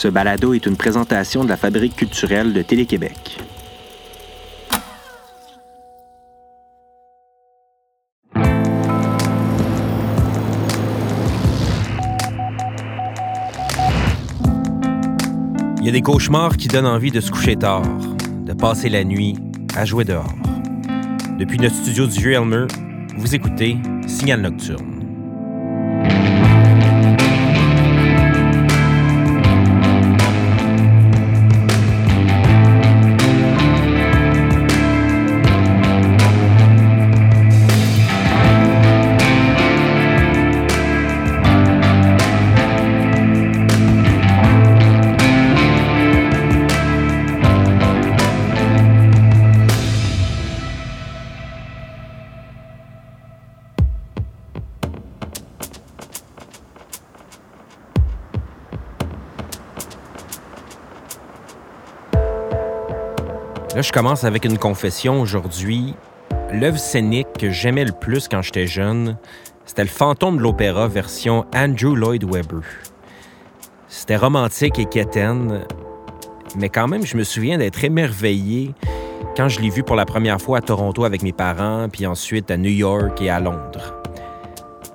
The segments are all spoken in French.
Ce balado est une présentation de la Fabrique culturelle de Télé-Québec. Il y a des cauchemars qui donnent envie de se coucher tard, de passer la nuit à jouer dehors. Depuis notre studio du Vieux Elmer, vous écoutez Signal Nocturne. Là, je commence avec une confession aujourd'hui. L'œuvre scénique que j'aimais le plus quand j'étais jeune, c'était le fantôme de l'opéra version Andrew Lloyd Webber. C'était romantique et quétaine, mais quand même, je me souviens d'être émerveillé quand je l'ai vu pour la première fois à Toronto avec mes parents, puis ensuite à New York et à Londres.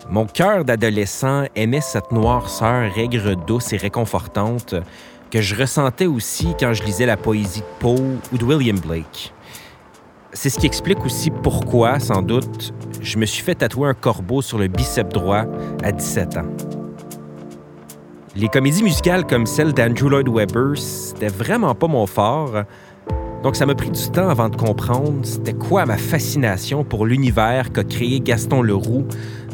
Mon cœur d'adolescent aimait cette noirceur aigre, douce et réconfortante que je ressentais aussi quand je lisais la poésie de Poe ou de William Blake. C'est ce qui explique aussi pourquoi, sans doute, je me suis fait tatouer un corbeau sur le bicep droit à 17 ans. Les comédies musicales comme celle d'Andrew Lloyd Webber, c'était vraiment pas mon fort. Donc ça m'a pris du temps avant de comprendre c'était quoi ma fascination pour l'univers qu'a créé Gaston Leroux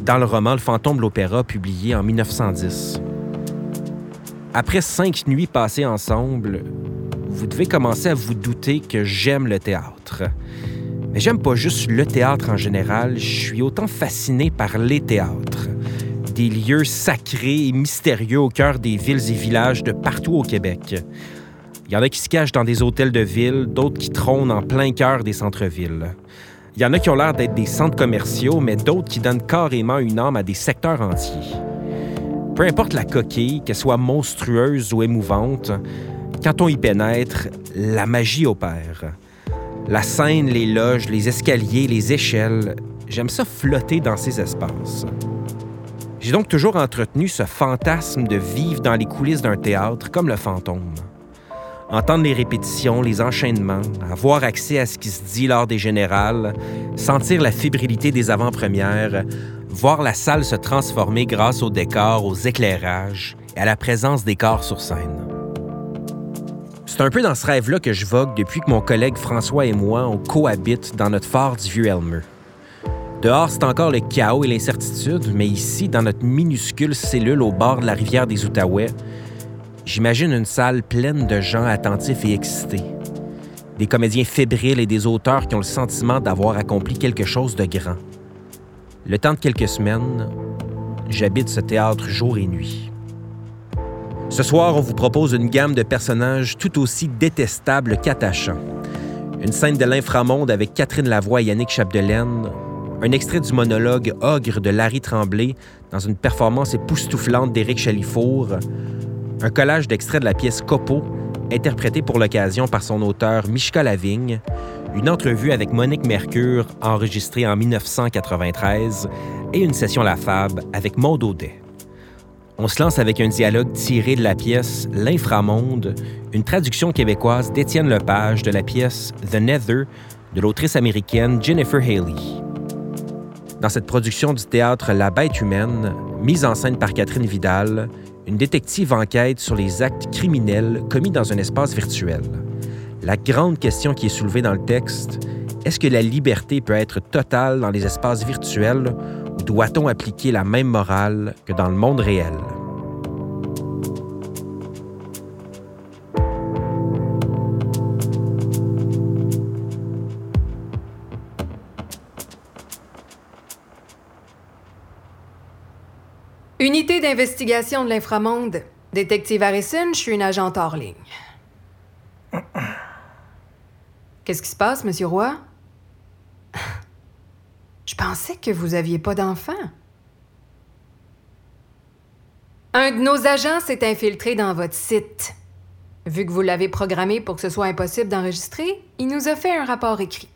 dans le roman Le fantôme de l'opéra publié en 1910. Après cinq nuits passées ensemble, vous devez commencer à vous douter que j'aime le théâtre. Mais j'aime pas juste le théâtre en général, je suis autant fasciné par les théâtres. Des lieux sacrés et mystérieux au cœur des villes et villages de partout au Québec. Il y en a qui se cachent dans des hôtels de ville, d'autres qui trônent en plein cœur des centres-villes. Il y en a qui ont l'air d'être des centres commerciaux, mais d'autres qui donnent carrément une âme à des secteurs entiers. Peu importe la coquille, qu'elle soit monstrueuse ou émouvante, quand on y pénètre, la magie opère. La scène, les loges, les escaliers, les échelles, j'aime ça flotter dans ces espaces. J'ai donc toujours entretenu ce fantasme de vivre dans les coulisses d'un théâtre comme le fantôme. Entendre les répétitions, les enchaînements, avoir accès à ce qui se dit lors des générales, sentir la fébrilité des avant-premières, voir la salle se transformer grâce aux décors, aux éclairages et à la présence des corps sur scène. C'est un peu dans ce rêve-là que je vogue depuis que mon collègue François et moi, on cohabite dans notre phare du Vieux-Elmer. Dehors, c'est encore le chaos et l'incertitude, mais ici, dans notre minuscule cellule au bord de la rivière des Outaouais, j'imagine une salle pleine de gens attentifs et excités. Des comédiens fébriles et des auteurs qui ont le sentiment d'avoir accompli quelque chose de grand. Le temps de quelques semaines, j'habite ce théâtre jour et nuit. Ce soir, on vous propose une gamme de personnages tout aussi détestables qu'attachants. Une scène de l'inframonde avec Catherine Lavoie et Yannick Chapdelaine, un extrait du monologue Ogre de Larry Tremblay dans une performance époustouflante d'Éric Chalifour, un collage d'extraits de la pièce Copo, interprété pour l'occasion par son auteur Mishka Lavigne, une entrevue avec Monique Mercure enregistrée en 1993 et une session La Fab avec Maud Audet. On se lance avec un dialogue tiré de la pièce L'Inframonde, une traduction québécoise d'Étienne Lepage de la pièce The Nether de l'autrice américaine Jennifer Haley. Dans cette production du théâtre La Bête humaine, mise en scène par Catherine Vidal, une détective enquête sur les actes criminels commis dans un espace virtuel. La grande question qui est soulevée dans le texte, est-ce que la liberté peut être totale dans les espaces virtuels ou doit-on appliquer la même morale que dans le monde réel? Unité d'investigation de l'inframonde. Détective Harrison, je suis une agente hors ligne. Qu'est-ce qui se passe, Monsieur Roy? Je pensais que vous aviez pas d'enfant. Un de nos agents s'est infiltré dans votre site. Vu que vous l'avez programmé pour que ce soit impossible d'enregistrer, il nous a fait un rapport écrit.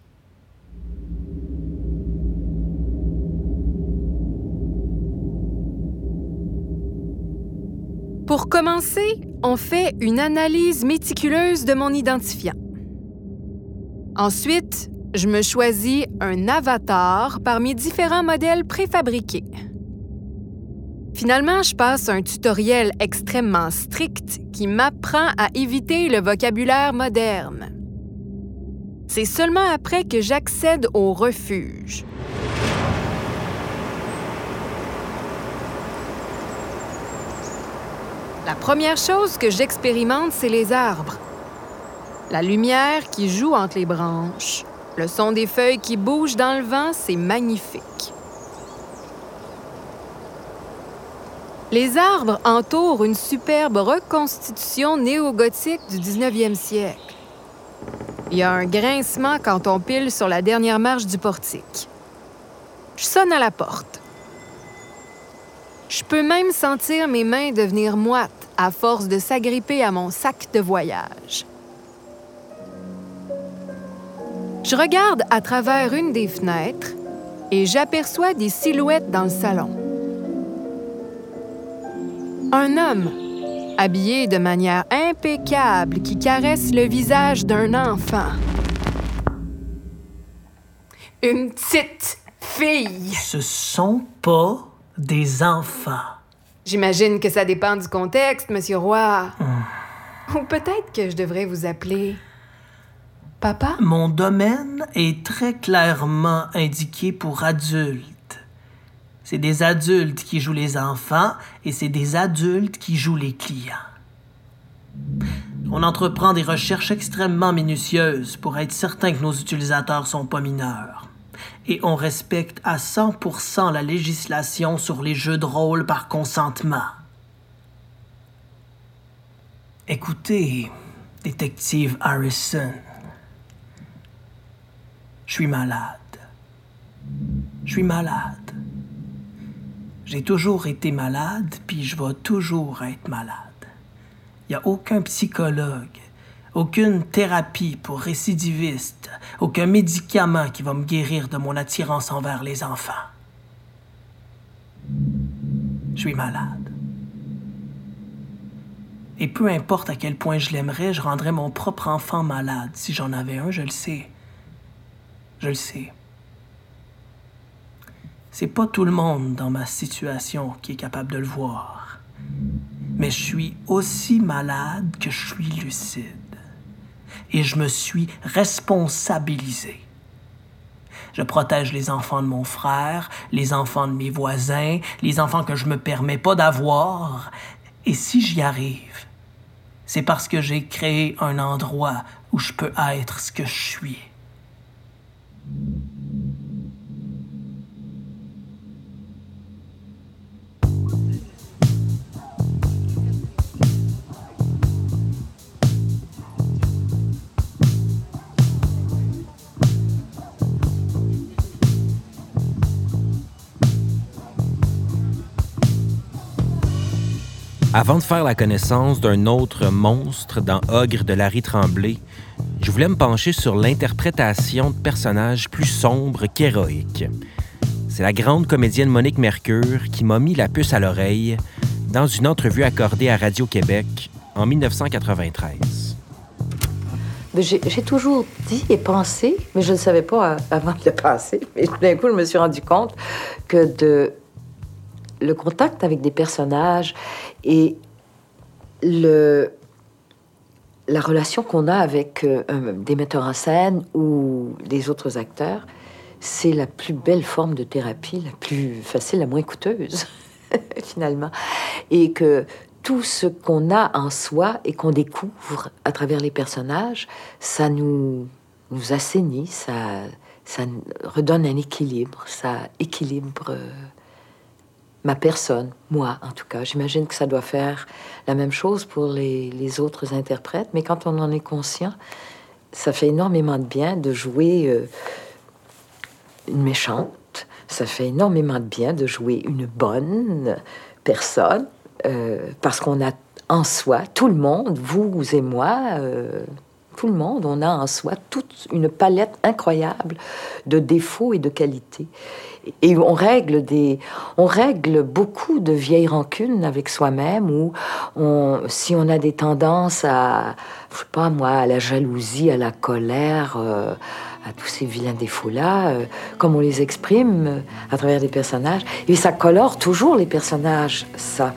Pour commencer, on fait une analyse méticuleuse de mon identifiant. Ensuite, je me choisis un avatar parmi différents modèles préfabriqués. Finalement, je passe un tutoriel extrêmement strict qui m'apprend à éviter le vocabulaire moderne. C'est seulement après que j'accède au refuge. La première chose que j'expérimente, c'est les arbres. La lumière qui joue entre les branches, le son des feuilles qui bougent dans le vent, c'est magnifique. Les arbres entourent une superbe reconstitution néo-gothique du 19e siècle. Il y a un grincement quand on pile sur la dernière marche du portique. Je sonne à la porte. Je peux même sentir mes mains devenir moites à force de s'agripper à mon sac de voyage. Je regarde à travers une des fenêtres et j'aperçois des silhouettes dans le salon. Un homme, habillé de manière impeccable, qui caresse le visage d'un enfant. Une petite fille. Ce sont pas des enfants. J'imagine que ça dépend du contexte, Monsieur Roy. Ou peut-être que je devrais vous appeler Papa? Mon domaine est très clairement indiqué pour adultes. C'est des adultes qui jouent les enfants et c'est des adultes qui jouent les clients. On entreprend des recherches extrêmement minutieuses pour être certain que nos utilisateurs sont pas mineurs et on respecte à 100% la législation sur les jeux de rôle par consentement. Écoutez, détective Harrison, suis malade. Je suis malade. J'ai toujours été malade, puis je vais toujours être malade. Il n'y a aucun psychologue, aucune thérapie pour récidivistes, aucun médicament qui va me guérir de mon attirance envers les enfants. Je suis malade. Et peu importe à quel point je l'aimerais, je rendrais mon propre enfant malade. Si j'en avais un, je le sais. Je le sais. C'est pas tout le monde dans ma situation qui est capable de le voir. Mais je suis aussi malade que je suis lucide et je me suis responsabilisé. Je protège les enfants de mon frère, les enfants de mes voisins, les enfants que je me permets pas d'avoir. Et si j'y arrive, c'est parce que j'ai créé un endroit où je peux être ce que je suis. Avant de faire la connaissance d'un autre monstre dans Ogre de Larry Tremblay, je voulais me pencher sur l'interprétation de personnages plus sombres qu'héroïques. C'est la grande comédienne Monique Mercure qui m'a mis la puce à l'oreille dans une entrevue accordée à Radio-Québec en 1993. J'ai toujours dit et pensé, mais je ne savais pas avant de le penser, mais d'un coup, je me suis rendu compte que de le contact avec des personnages et le, la relation qu'on a avec euh, des metteurs en scène ou des autres acteurs, c'est la plus belle forme de thérapie, la plus facile, la moins coûteuse, finalement. Et que tout ce qu'on a en soi et qu'on découvre à travers les personnages, ça nous, nous assainit, ça, ça redonne un équilibre, ça équilibre. Euh, ma personne, moi en tout cas. J'imagine que ça doit faire la même chose pour les, autres interprètes, mais quand on en est conscient, ça fait énormément de bien de jouer euh, une méchante, ça fait énormément de bien de jouer une bonne personne, euh, parce qu'on a en soi, tout le monde, vous et moi, euh, tout le monde, on a en soi toute une palette incroyable de défauts et de qualités. Et on règle, des, on règle beaucoup de vieilles rancunes avec soi-même, ou si on a des tendances à, je sais pas moi, à la jalousie, à la colère, euh, à tous ces vilains défauts-là, euh, comme on les exprime à travers des personnages. Et ça colore toujours les personnages, ça.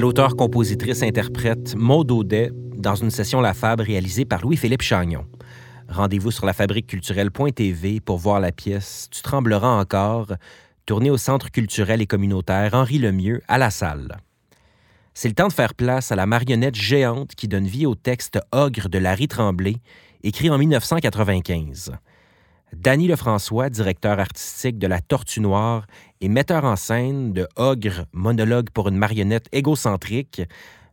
L'auteur, compositrice, interprète Maud Audet dans une session La Fab réalisée par Louis-Philippe Chagnon. Rendez-vous sur lafabriqueculturelle.tv pour voir la pièce Tu trembleras encore, tournée au Centre culturel et communautaire Henri Lemieux à la salle. C'est le temps de faire place à la marionnette géante qui donne vie au texte Ogre de Larry Tremblay, écrit en 1995. Danny Lefrançois, directeur artistique de La Tortue Noire et metteur en scène de Ogre, monologue pour une marionnette égocentrique,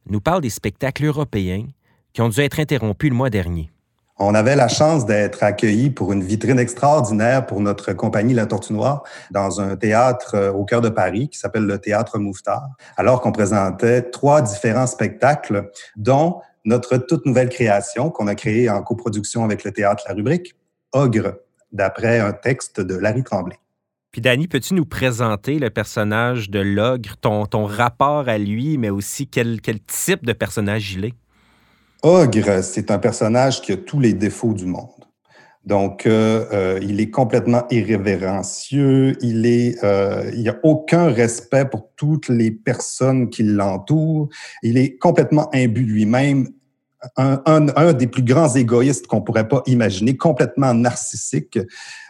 nous parle des spectacles européens qui ont dû être interrompus le mois dernier. On avait la chance d'être accueillis pour une vitrine extraordinaire pour notre compagnie La Tortue Noire dans un théâtre euh, au cœur de Paris qui s'appelle le Théâtre Mouffetard, alors qu'on présentait trois différents spectacles, dont notre toute nouvelle création qu'on a créée en coproduction avec le Théâtre La Rubrique, Ogre, d'après un texte de Larry Tremblay. Puis Danny, peux-tu nous présenter le personnage de l'ogre, ton, ton rapport à lui, mais aussi quel, quel type de personnage il est? Ogre, c'est un personnage qui a tous les défauts du monde. Donc, euh, euh, il est complètement irrévérencieux, il est, euh, il a aucun respect pour toutes les personnes qui l'entourent, il est complètement imbu lui-même, un, un, des plus grands égoïstes qu'on pourrait pas imaginer, complètement narcissique.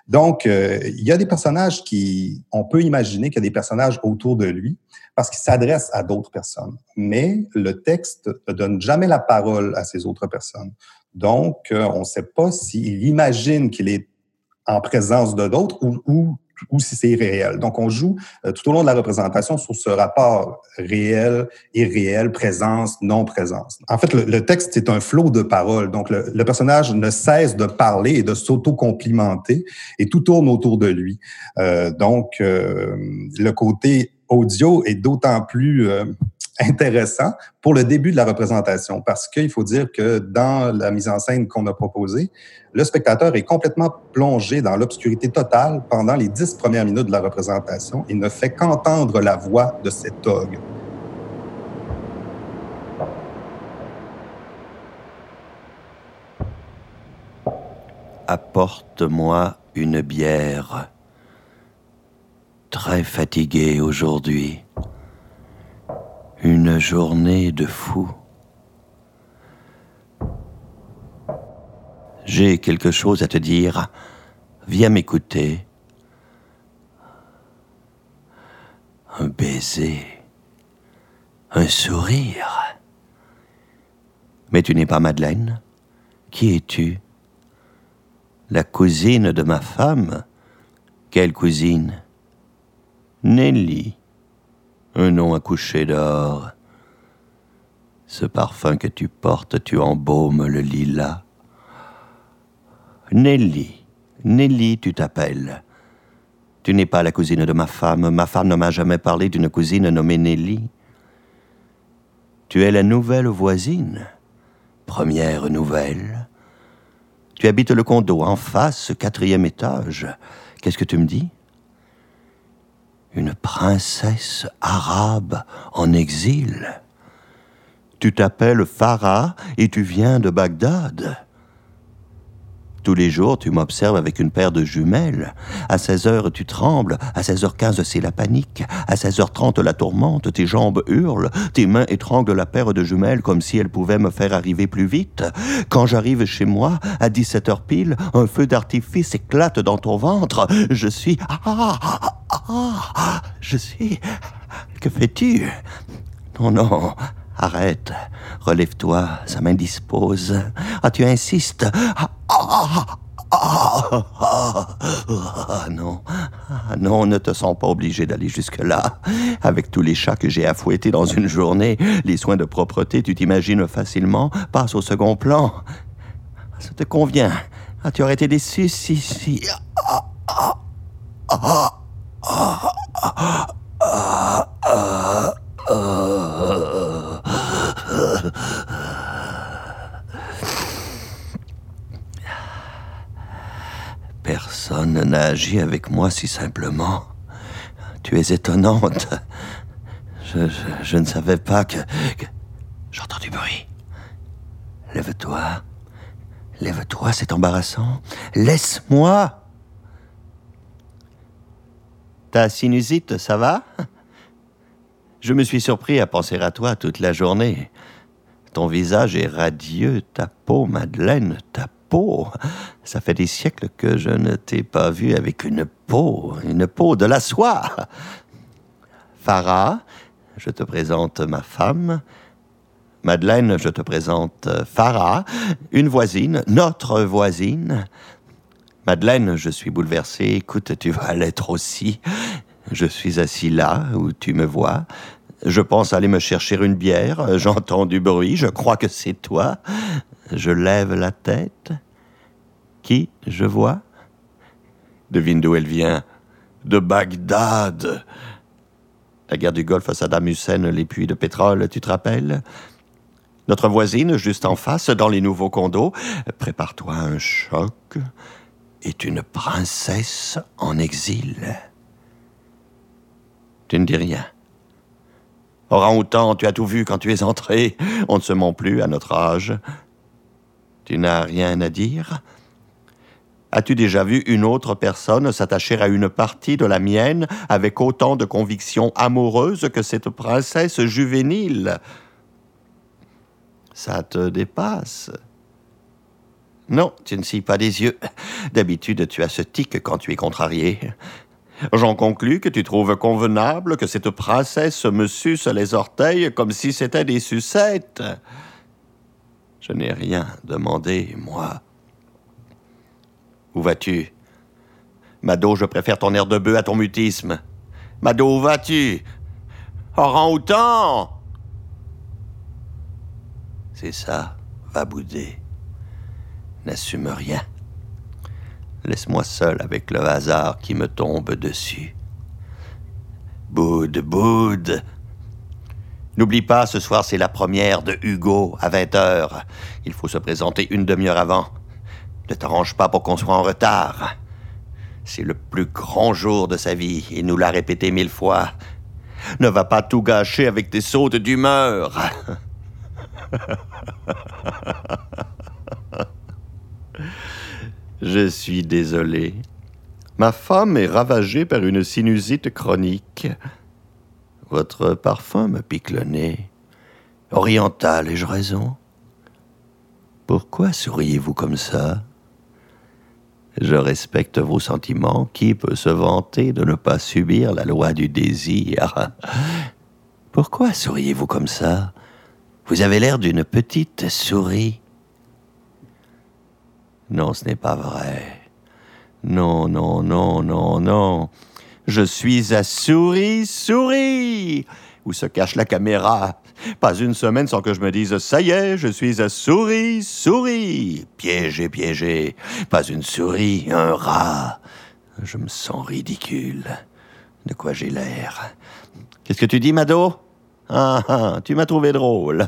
Donc, euh, il y a des personnages qui, on peut imaginer qu'il y a des personnages autour de lui parce qu'il s'adresse à d'autres personnes. Mais le texte ne donne jamais la parole à ces autres personnes. Donc, euh, on ne sait pas s'il imagine qu'il est en présence de d'autres ou, ou ou si c'est réel. Donc, on joue euh, tout au long de la représentation sur ce rapport réel, irréel, présence, non-présence. En fait, le, texte, c'est un flot de paroles. Donc, le, personnage ne cesse de parler et de s'auto-complimenter et tout tourne autour de lui. Euh, donc, euh, le côté audio est d'autant plus intéressant pour le début de la représentation parce qu'il faut dire que dans la mise en scène qu'on a proposée, le spectateur est complètement plongé dans l'obscurité totale pendant les dix premières minutes de la représentation et ne fait qu'entendre la voix de cet ogre. Apporte-moi une bière. Très fatigué aujourd'hui. Une journée de fou. J'ai quelque chose à te dire. Viens m'écouter. Un baiser. Un sourire. Mais tu n'es pas Madeleine. Qui es-tu? La cousine de ma femme Quelle cousine? Nelly un nom à coucher d'or. Ce parfum que tu portes, tu embaumes le lilas. Nelly, Nelly, tu t'appelles. Tu n'es pas la cousine de ma femme. Ma femme ne m'a jamais parlé d'une cousine nommée Nelly. Tu es la nouvelle voisine. Première nouvelle. Tu habites le condo en face, quatrième étage. Qu'est-ce que tu me dis? Une princesse arabe en exil. Tu t'appelles Farah et tu viens de Bagdad. Tous les jours, tu m'observes avec une paire de jumelles. À 16 heures, tu trembles. À 16h15, c'est la panique. À 16h30, la tourmente. Tes jambes hurlent. Tes mains étranglent la paire de jumelles comme si elles pouvaient me faire arriver plus vite. Quand j'arrive chez moi, à 17h pile, un feu d'artifice éclate dans ton ventre. Je suis... Ah, ah, ah, je suis... Que fais-tu? Non, non. Arrête, relève-toi, ça m'indispose. Ah, tu insistes. Ah, ah, ah, non, non, ne te sens pas obligé d'aller jusque-là. Avec tous les chats que j'ai à fouetter dans une journée, les soins de propreté, tu t'imagines facilement, passent au second plan. Ça te convient. Ah, tu aurais été déçu si, si. Personne n'a agi avec moi si simplement. Tu es étonnante. Je, ne savais pas que... J'entends du bruit. Lève-toi. Lève-toi, c'est embarrassant. Laisse-moi. Ta sinusite, ça va? Je me suis surpris à penser à toi toute la journée. Ton visage est radieux, ta peau, Madeleine, ta peau. Ça fait des siècles que je ne t'ai pas vu avec une peau, une peau de la soie. Farah, je te présente ma femme. Madeleine, je te présente Farah, une voisine, notre voisine. Madeleine, je suis bouleversé. Écoute, tu vas l'être aussi. Je suis assis là où tu me vois. Je pense aller me chercher une bière, j'entends du bruit, je crois que c'est toi. Je lève la tête. Qui je vois? Devine d'où elle vient. De Bagdad. La guerre du Golfe, Saddam Hussein, les puits de pétrole, tu te rappelles? Notre voisine, juste en face, dans les nouveaux condos, prépare-toi un choc, est une princesse en exil. Tu ne dis rien. Orang-outan, tu as tout vu quand tu es entré. On ne se ment plus à notre âge. Tu n'as rien à dire? As-tu déjà vu une autre personne s'attacher à une partie de la mienne avec autant de conviction amoureuse que cette princesse juvénile? Ça te dépasse. Non, tu ne scies pas des yeux. D'habitude, tu as ce tic quand tu es contrarié. J'en conclus que tu trouves convenable que cette princesse me suce les orteils comme si c'était des sucettes. Je n'ai rien demandé, moi. Où vas-tu? Mado, je préfère ton air de bœuf à ton mutisme. Mado, où vas-tu? Orang-outan C'est ça, va bouder. N'assume rien. Laisse-moi seul avec le hasard qui me tombe dessus. Boude, boude. N'oublie pas, ce soir c'est la première de Hugo à 20 heures. Il faut se présenter une demi-heure avant. Ne t'arrange pas pour qu'on soit en retard. C'est le plus grand jour de sa vie, il nous l'a répété mille fois. Ne va pas tout gâcher avec tes sautes d'humeur. Je suis désolé. Ma femme est ravagée par une sinusite chronique. Votre parfum me pique le nez. Oriental, ai-je raison? Pourquoi souriez-vous comme ça? Je respecte vos sentiments. Qui peut se vanter de ne pas subir la loi du désir Pourquoi souriez-vous comme ça? Vous avez l'air d'une petite souris. Non, ce n'est pas vrai. Non, non, non, non, non. Je suis à souris, souris. Où se cache la caméra Pas une semaine sans que je me dise ça y est, je suis à souris, souris. Piégé, piégé. Pas une souris, un rat. Je me sens ridicule. De quoi j'ai l'air? Qu'est-ce que tu dis, Mado? Ah, ah, tu m'as trouvé drôle.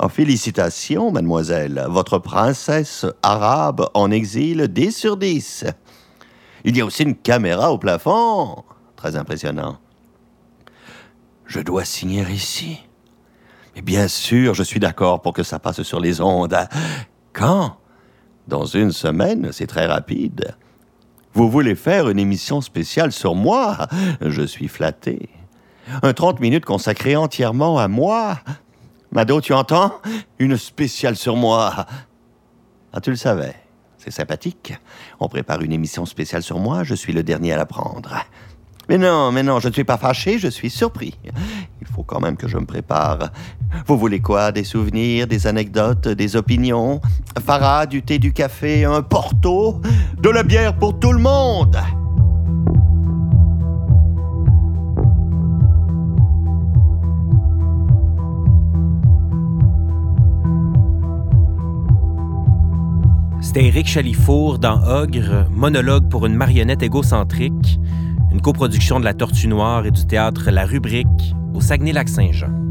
Oh, félicitations, mademoiselle. Votre princesse arabe en exil 10 sur 10. Il y a aussi une caméra au plafond. Très impressionnant. Je dois signer ici. Mais bien sûr, je suis d'accord pour que ça passe sur les ondes. Quand? Dans une semaine, c'est très rapide. Vous voulez faire une émission spéciale sur moi? Je suis flatté. Un 30 minutes consacré entièrement à moi? Mado, tu entends Une spéciale sur moi. Ah, tu le savais. C'est sympathique. On prépare une émission spéciale sur moi, je suis le dernier à la prendre. Mais non, mais non, je ne suis pas fâché, je suis surpris. Il faut quand même que je me prépare. Vous voulez quoi? Des souvenirs, des anecdotes, des opinions? Farah, du thé, du café, un porto? De la bière pour tout le monde? C'était Éric Chalifour dans Ogre, monologue pour une marionnette égocentrique, une coproduction de la Tortue Noire et du théâtre La Rubrique au Saguenay-Lac-Saint-Jean.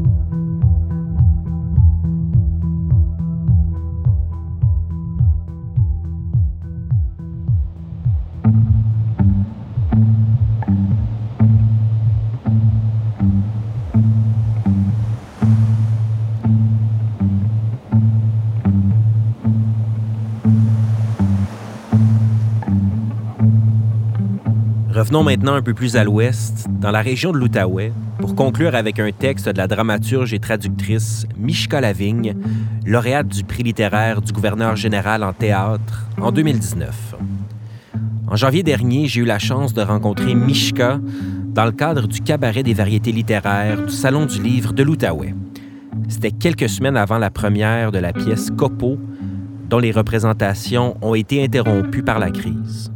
Revenons maintenant un peu plus à l'ouest, dans la région de l'Outaouais, pour conclure avec un texte de la dramaturge et traductrice Mishka Lavigne, lauréate du prix littéraire du gouverneur général en théâtre en 2019. En janvier dernier, j'ai eu la chance de rencontrer Mishka dans le cadre du cabaret des variétés littéraires du Salon du livre de l'Outaouais. C'était quelques semaines avant la première de la pièce Copo, dont les représentations ont été interrompues par la crise.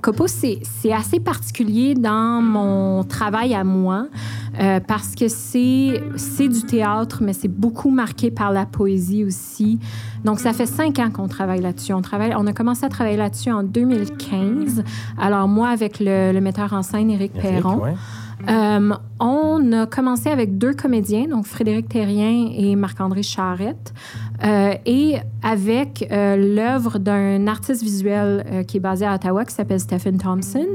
Copo, c'est assez particulier dans mon travail à moi euh, parce que c'est du théâtre, mais c'est beaucoup marqué par la poésie aussi. Donc, ça fait cinq ans qu'on travaille là-dessus. On, travaille, on a commencé à travailler là-dessus en 2015. Alors, moi, avec le, metteur en scène, Éric Perron. Euh, on a commencé avec deux comédiens, donc Frédéric Terrien et Marc-André Charrette, euh, et avec euh, l'œuvre d'un artiste visuel qui est basé à Ottawa qui s'appelle Stephen Thompson.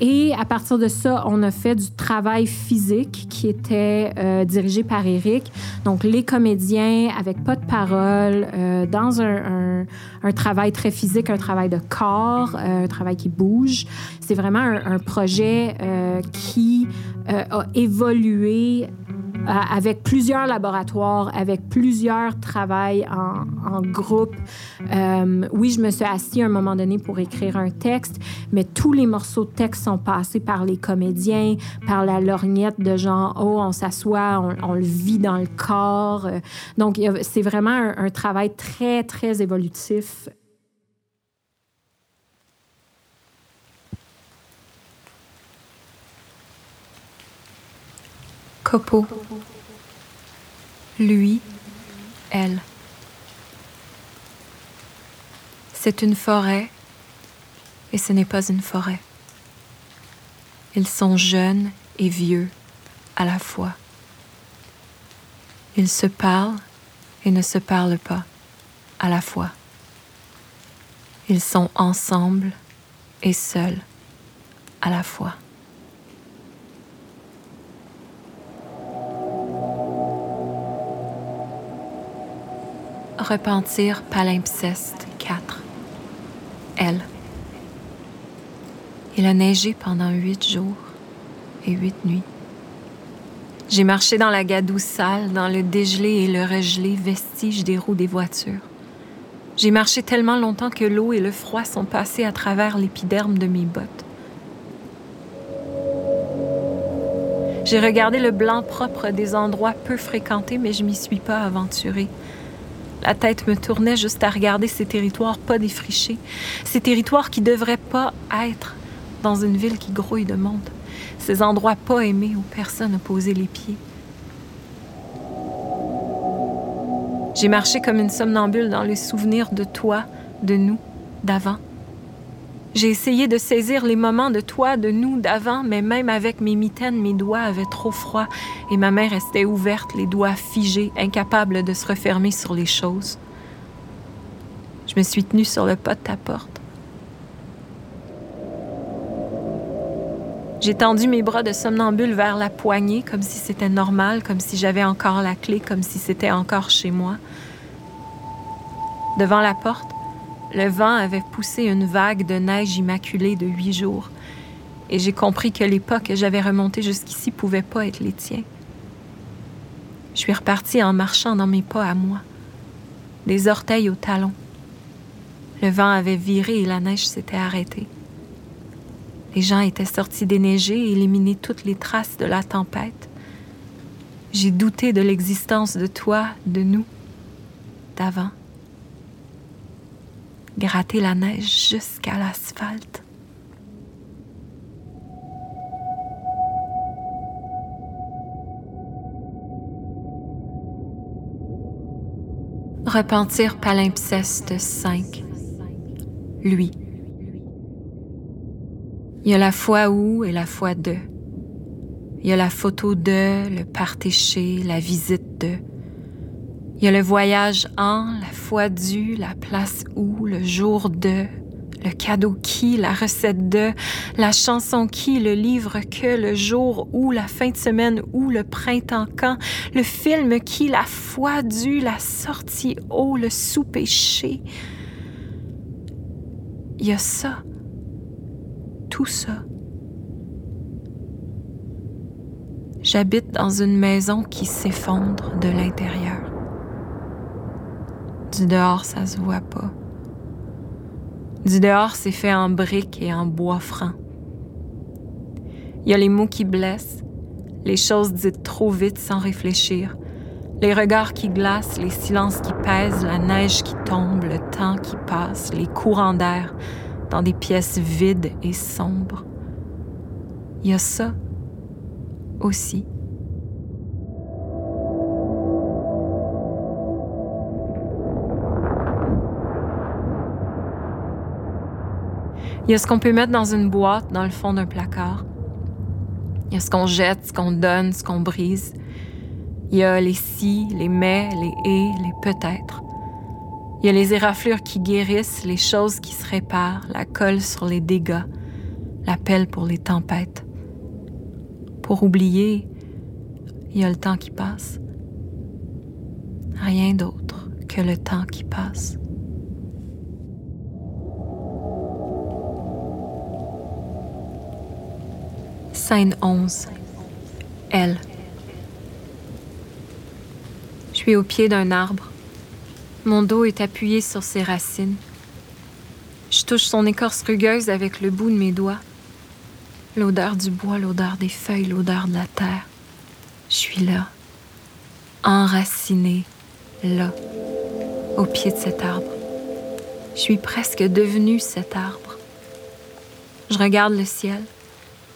Et à partir de ça, on a fait du travail physique qui était dirigé par Eric. Donc les comédiens avec pas de parole, dans un, un, travail très physique, un travail de corps, un travail qui bouge. C'est vraiment un, un projet qui a évolué avec plusieurs laboratoires, avec plusieurs travails en, groupe. Euh, oui, je me suis assise à un moment donné pour écrire un texte, mais tous les morceaux de texte sont passés par les comédiens, par la lorgnette de genre, oh, on s'assoit, on, le vit dans le corps. Donc, c'est vraiment un travail très, très évolutif Copeau. Lui, elle. C'est une forêt et ce n'est pas une forêt. Ils sont jeunes et vieux à la fois. Ils se parlent et ne se parlent pas à la fois. Ils sont ensemble et seuls à la fois. Repentir palimpseste 4. Elle. Il a neigé pendant huit jours et huit nuits. J'ai marché dans la gadoue sale, dans le dégelé et le regelé, vestige des roues des voitures. J'ai marché tellement longtemps que l'eau et le froid sont passés à travers l'épiderme de mes bottes. J'ai regardé le blanc propre des endroits peu fréquentés, mais je m'y suis pas aventurée. La tête me tournait juste à regarder ces territoires pas défrichés, ces territoires qui devraient pas être dans une ville qui grouille de monde, ces endroits pas aimés où personne n'a posé les pieds. J'ai marché comme une somnambule dans les souvenirs de toi, de nous, d'avant. J'ai essayé de saisir les moments de toi, de nous, d'avant, mais même avec mes mitaines, mes doigts avaient trop froid et ma main restait ouverte, les doigts figés, incapables de se refermer sur les choses. Je me suis tenue sur le pas de ta porte. J'ai tendu mes bras de somnambule vers la poignée, comme si c'était normal, comme si j'avais encore la clé, comme si c'était encore chez moi. Devant la porte, le vent avait poussé une vague de neige immaculée de huit jours, et j'ai compris que les pas que j'avais remontés jusqu'ici pouvaient pas être les tiens. Je suis repartie en marchant dans mes pas à moi, les orteils aux talons. Le vent avait viré et la neige s'était arrêtée. Les gens étaient sortis déneiger et éliminer toutes les traces de la tempête. J'ai douté de l'existence de toi, de nous, d'avant gratter la neige jusqu'à l'asphalte. Repentir palimpseste 5. Lui. Il y a la fois où et la fois de. Il y a la photo de, le partéché, la visite de. Il y a le voyage en, la foi du, la place où, le jour de, le cadeau qui, la recette de, la chanson qui, le livre que, le jour où, la fin de semaine où, le printemps quand, le film qui, la foi du, la sortie au, le sous-péché. Il y a ça, tout ça. J'habite dans une maison qui s'effondre de l'intérieur. Du dehors, ça se voit pas. Du dehors, c'est fait en briques et en bois franc. Il y a les mots qui blessent, les choses dites trop vite sans réfléchir, les regards qui glacent, les silences qui pèsent, la neige qui tombe, le temps qui passe, les courants d'air dans des pièces vides et sombres. Il y a ça aussi. Il y a ce qu'on peut mettre dans une boîte dans le fond d'un placard. Il y a ce qu'on jette, ce qu'on donne, ce qu'on brise. Il y a les si, les mais, les et, les peut-être. Il y a les éraflures qui guérissent, les choses qui se réparent, la colle sur les dégâts, l'appel pour les tempêtes. Pour oublier, il y a le temps qui passe. Rien d'autre que le temps qui passe. Scène 11. Elle. suis au pied d'un arbre. Mon dos est appuyé sur ses racines. Je touche son écorce rugueuse avec le bout de mes doigts. L'odeur du bois, l'odeur des feuilles, l'odeur de la terre. Je suis là, enracinée, là, au pied de cet arbre. Je suis presque devenue cet arbre. Je regarde le ciel.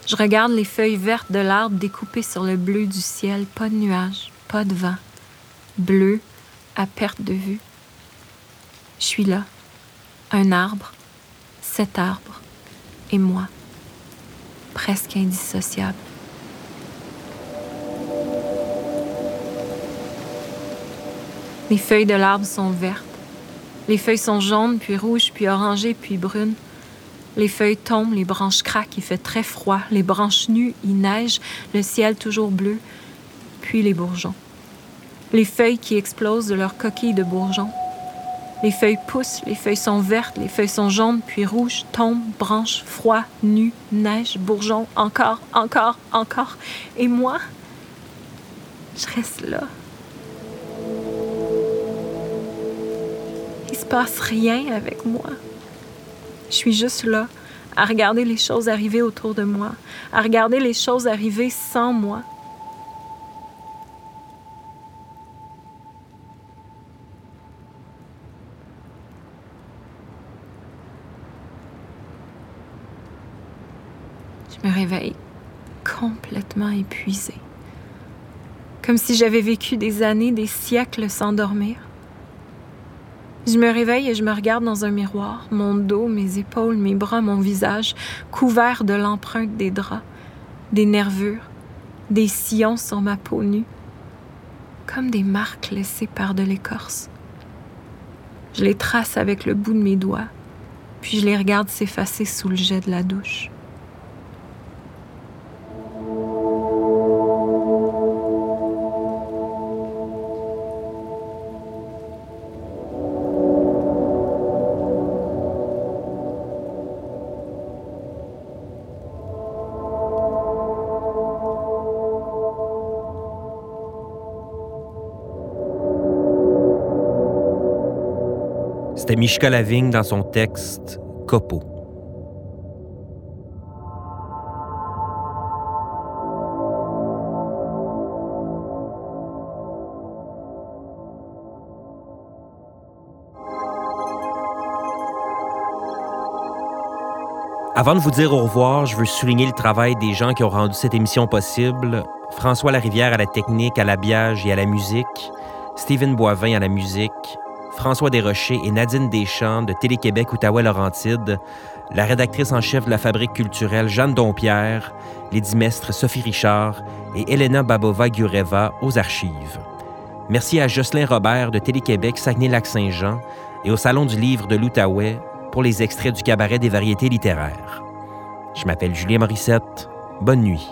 Je regarde les feuilles vertes de l'arbre découpées sur le bleu du ciel. Pas de nuages, pas de vent. Bleu à perte de vue. Je suis là, un arbre, cet arbre et moi, presque indissociable. Les feuilles de l'arbre sont vertes. Les feuilles sont jaunes, puis rouges, puis orangées, puis brunes. Les feuilles tombent, les branches craquent, il fait très froid. Les branches nues, il neige, le ciel toujours bleu, puis les bourgeons. Les feuilles qui explosent de leurs coquilles de bourgeons. Les feuilles poussent, les feuilles sont vertes, les feuilles sont jaunes, puis rouges, tombent, branches, froid, nues, neige, bourgeons, encore, encore, encore. Et moi, je reste là. Il se passe rien avec moi. Je suis juste là, à regarder les choses arriver autour de moi, à regarder les choses arriver sans moi. Je me réveille complètement épuisée, comme si j'avais vécu des années, des siècles sans dormir. Je me réveille et je me regarde dans un miroir, mon dos, mes épaules, mes bras, mon visage, couvert de l'empreinte des draps, des nervures, des sillons sur ma peau nue, comme des marques laissées par de l'écorce. Je les trace avec le bout de mes doigts, puis je les regarde s'effacer sous le jet de la douche. Mishka Lavigne dans son texte Copo. Avant de vous dire au revoir, je veux souligner le travail des gens qui ont rendu cette émission possible. François Larivière à la technique, à l'habillage et à la musique, Stephen Boivin à la musique, François Desrochers et Nadine Deschamps de Télé-Québec Outaouais-Laurentide, la rédactrice en chef de la Fabrique culturelle Jeanne Dompierre, les dimestres Sophie Richard et Elena Babova-Gureva aux archives. Merci à Jocelyn Robert de Télé-Québec Saguenay-Lac-Saint-Jean et au Salon du livre de l'Outaouais pour les extraits du cabaret des variétés littéraires. Je m'appelle Julien Morissette. Bonne nuit.